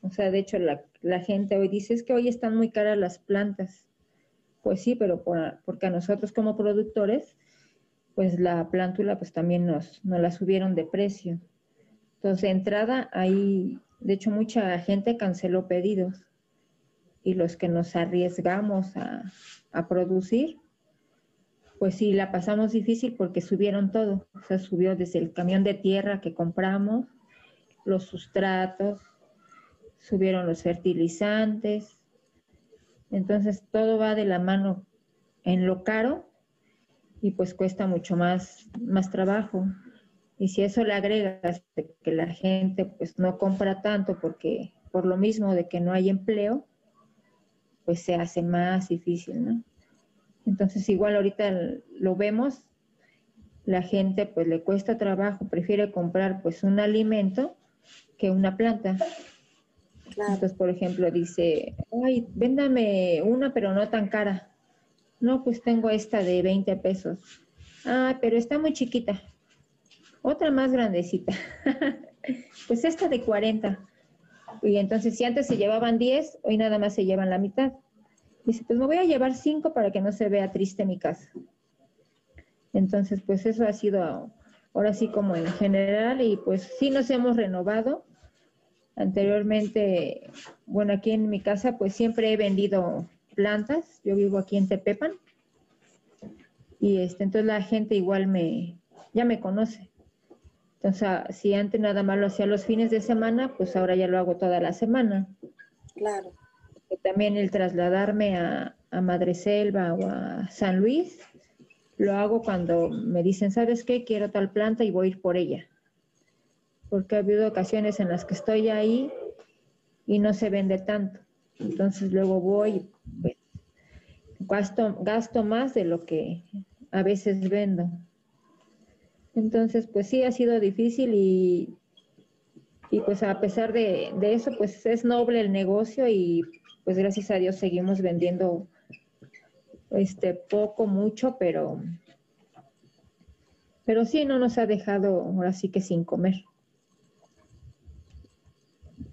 O sea, de hecho la, gente hoy dice es que hoy están muy caras las plantas. Pues sí, pero porque a nosotros como productores, pues la plántula pues también nos, nos la subieron de precio. Entonces, de entrada, ahí, de hecho, mucha gente canceló pedidos y los que nos arriesgamos a, a producir, pues sí, la pasamos difícil porque subieron todo. O sea, subió desde el camión de tierra que compramos, los sustratos, subieron los fertilizantes. Entonces, todo va de la mano en lo caro y pues cuesta mucho más, más trabajo. Y si eso le agregas que la gente pues no compra tanto porque por lo mismo de que no hay empleo, pues se hace más difícil, ¿no? Entonces, igual ahorita lo vemos, la gente pues le cuesta trabajo, prefiere comprar pues un alimento que una planta. Entonces, por ejemplo, dice, ay, véndame una, pero no tan cara. No, pues tengo esta de 20 pesos. Ah, pero está muy chiquita. Otra más grandecita. [LAUGHS] pues esta de 40. Y entonces, si antes se llevaban 10, hoy nada más se llevan la mitad. Dice, pues me voy a llevar cinco para que no se vea triste mi casa. Entonces, pues eso ha sido ahora sí como en general y pues sí nos hemos renovado. Anteriormente, bueno, aquí en mi casa pues siempre he vendido plantas. Yo vivo aquí en Tepepan. Y este, entonces la gente igual me, ya me conoce. Entonces, si antes nada más lo hacía los fines de semana, pues ahora ya lo hago toda la semana. Claro también el trasladarme a, a Madreselva o a San Luis, lo hago cuando me dicen, ¿sabes qué? Quiero tal planta y voy a ir por ella. Porque ha habido ocasiones en las que estoy ahí y no se vende tanto. Entonces luego voy pues, gasto, gasto más de lo que a veces vendo. Entonces, pues sí, ha sido difícil y, y pues a pesar de, de, eso, pues es noble el negocio y pues gracias a Dios seguimos vendiendo este poco, mucho, pero pero sí no nos ha dejado ahora sí que sin comer.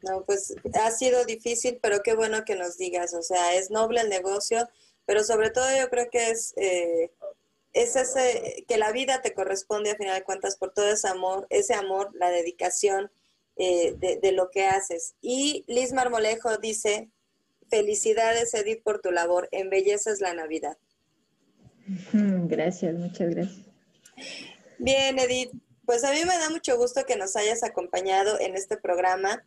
No, pues ha sido difícil, pero qué bueno que nos digas, o sea, es noble el negocio, pero sobre todo yo creo que es, eh, es ese, que la vida te corresponde a final de cuentas por todo ese amor, ese amor, la dedicación eh, de, de, lo que haces. Y Liz Marmolejo dice, Felicidades, Edith, por tu labor. Embelleces la Navidad. Gracias, muchas gracias. Bien, Edith. Pues a mí me da mucho gusto que nos hayas acompañado en este programa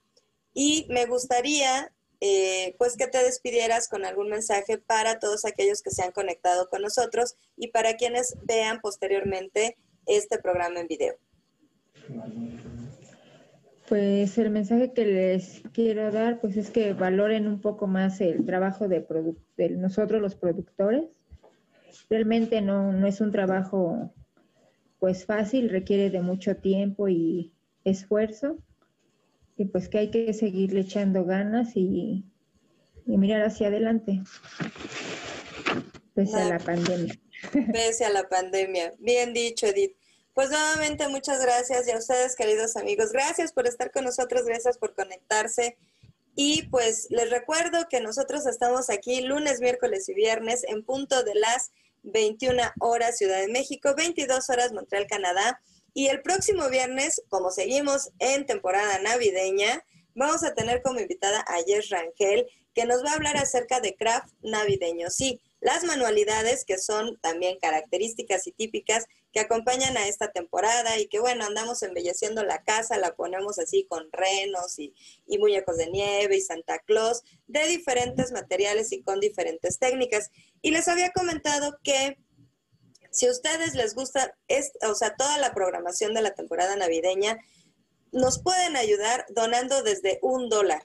y me gustaría eh, pues que te despidieras con algún mensaje para todos aquellos que se han conectado con nosotros y para quienes vean posteriormente este programa en video. Pues el mensaje que les quiero dar pues es que valoren un poco más el trabajo de, de nosotros los productores. Realmente no, no es un trabajo pues fácil, requiere de mucho tiempo y esfuerzo y pues que hay que seguirle echando ganas y, y mirar hacia adelante pese a la pandemia. [LAUGHS] Pese a la pandemia. Bien dicho, Edith. Pues nuevamente muchas gracias y a ustedes, queridos amigos. Gracias por estar con nosotros, gracias por conectarse. Y pues les recuerdo que nosotros estamos aquí lunes, miércoles y viernes en punto de las 21 horas Ciudad de México, 22 horas Montreal, Canadá. Y el próximo viernes, como seguimos en temporada navideña, vamos a tener como invitada a Jess Rangel, que nos va a hablar acerca de craft navideño. Sí, las manualidades que son también características y típicas que acompañan a esta temporada y que bueno, andamos embelleciendo la casa, la ponemos así con renos y, muñecos de nieve y Santa Claus, de diferentes materiales y con diferentes técnicas. Y les había comentado que si a ustedes les gusta, es, o sea, toda la programación de la temporada navideña, nos pueden ayudar donando desde un dólar.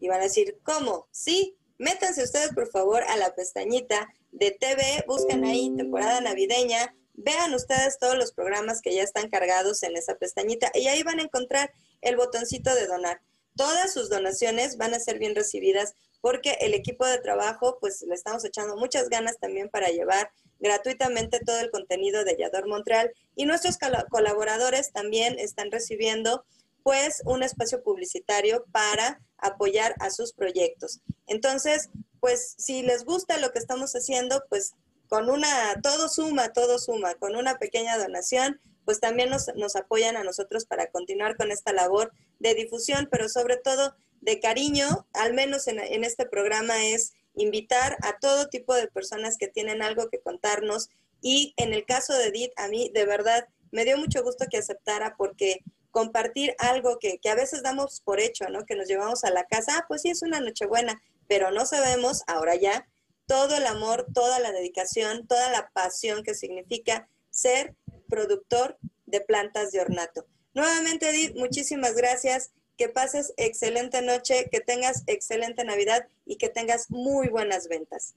Y van a decir, ¿cómo? Sí, métanse ustedes por favor a la pestañita de TV, buscan ahí temporada navideña, vean ustedes todos los programas que ya están cargados en esa pestañita y ahí van a encontrar el botoncito de donar. Todas sus donaciones van a ser bien recibidas porque el equipo de trabajo, pues le estamos echando muchas ganas también para llevar gratuitamente todo el contenido de Yador Montreal y nuestros colaboradores también están recibiendo pues un espacio publicitario para apoyar a sus proyectos. Entonces, pues si les gusta lo que estamos haciendo, pues con una, todo suma, todo suma, con una pequeña donación, pues también nos, nos apoyan a nosotros para continuar con esta labor de difusión, pero sobre todo de cariño, al menos en, en este programa es invitar a todo tipo de personas que tienen algo que contarnos y en el caso de Edith, a mí de verdad me dio mucho gusto que aceptara porque compartir algo que, que, a veces damos por hecho, ¿no? Que nos llevamos a la casa, ah, pues sí, es una Nochebuena, pero no sabemos, ahora ya, todo el amor, toda la dedicación, toda la pasión que significa ser productor de plantas de ornato. Nuevamente, Edith, muchísimas gracias. Que pases excelente noche, que tengas excelente Navidad y que tengas muy buenas ventas.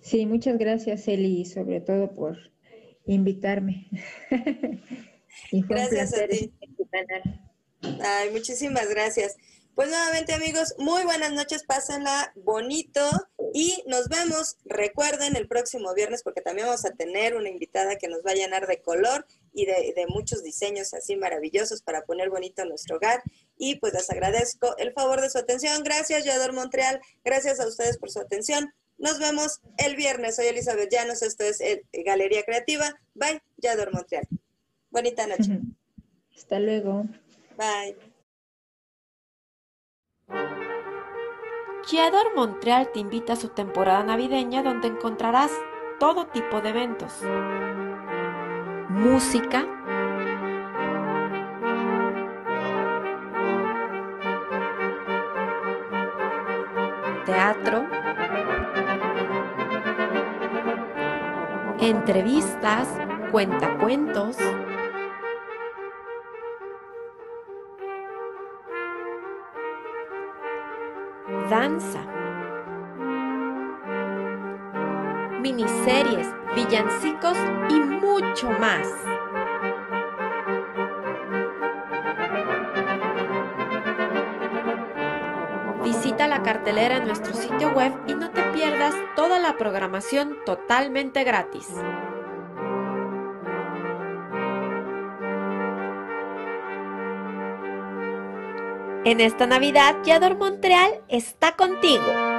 Sí, muchas gracias, Eli, sobre todo por invitarme. [LAUGHS] gracias a ti. Ay, muchísimas gracias. Pues nuevamente amigos, muy buenas noches, pásenla bonito y nos vemos, recuerden, el próximo viernes porque también vamos a tener una invitada que nos va a llenar de color y de, de muchos diseños así maravillosos para poner bonito nuestro hogar. Y pues les agradezco el favor de su atención. Gracias, Yador Montreal. Gracias a ustedes por su atención. Nos vemos el viernes. Soy Elizabeth Llanos, esto es Galería Creativa. Bye, Yador Montreal. Bonita noche. Hasta luego. Bye. Giador Montreal te invita a su temporada navideña donde encontrarás todo tipo de eventos. Música, teatro, entrevistas, cuentacuentos, danza, miniseries, villancicos y mucho más. Visita la cartelera en nuestro sitio web y no te pierdas toda la programación totalmente gratis. En esta Navidad, Yador Montreal está contigo.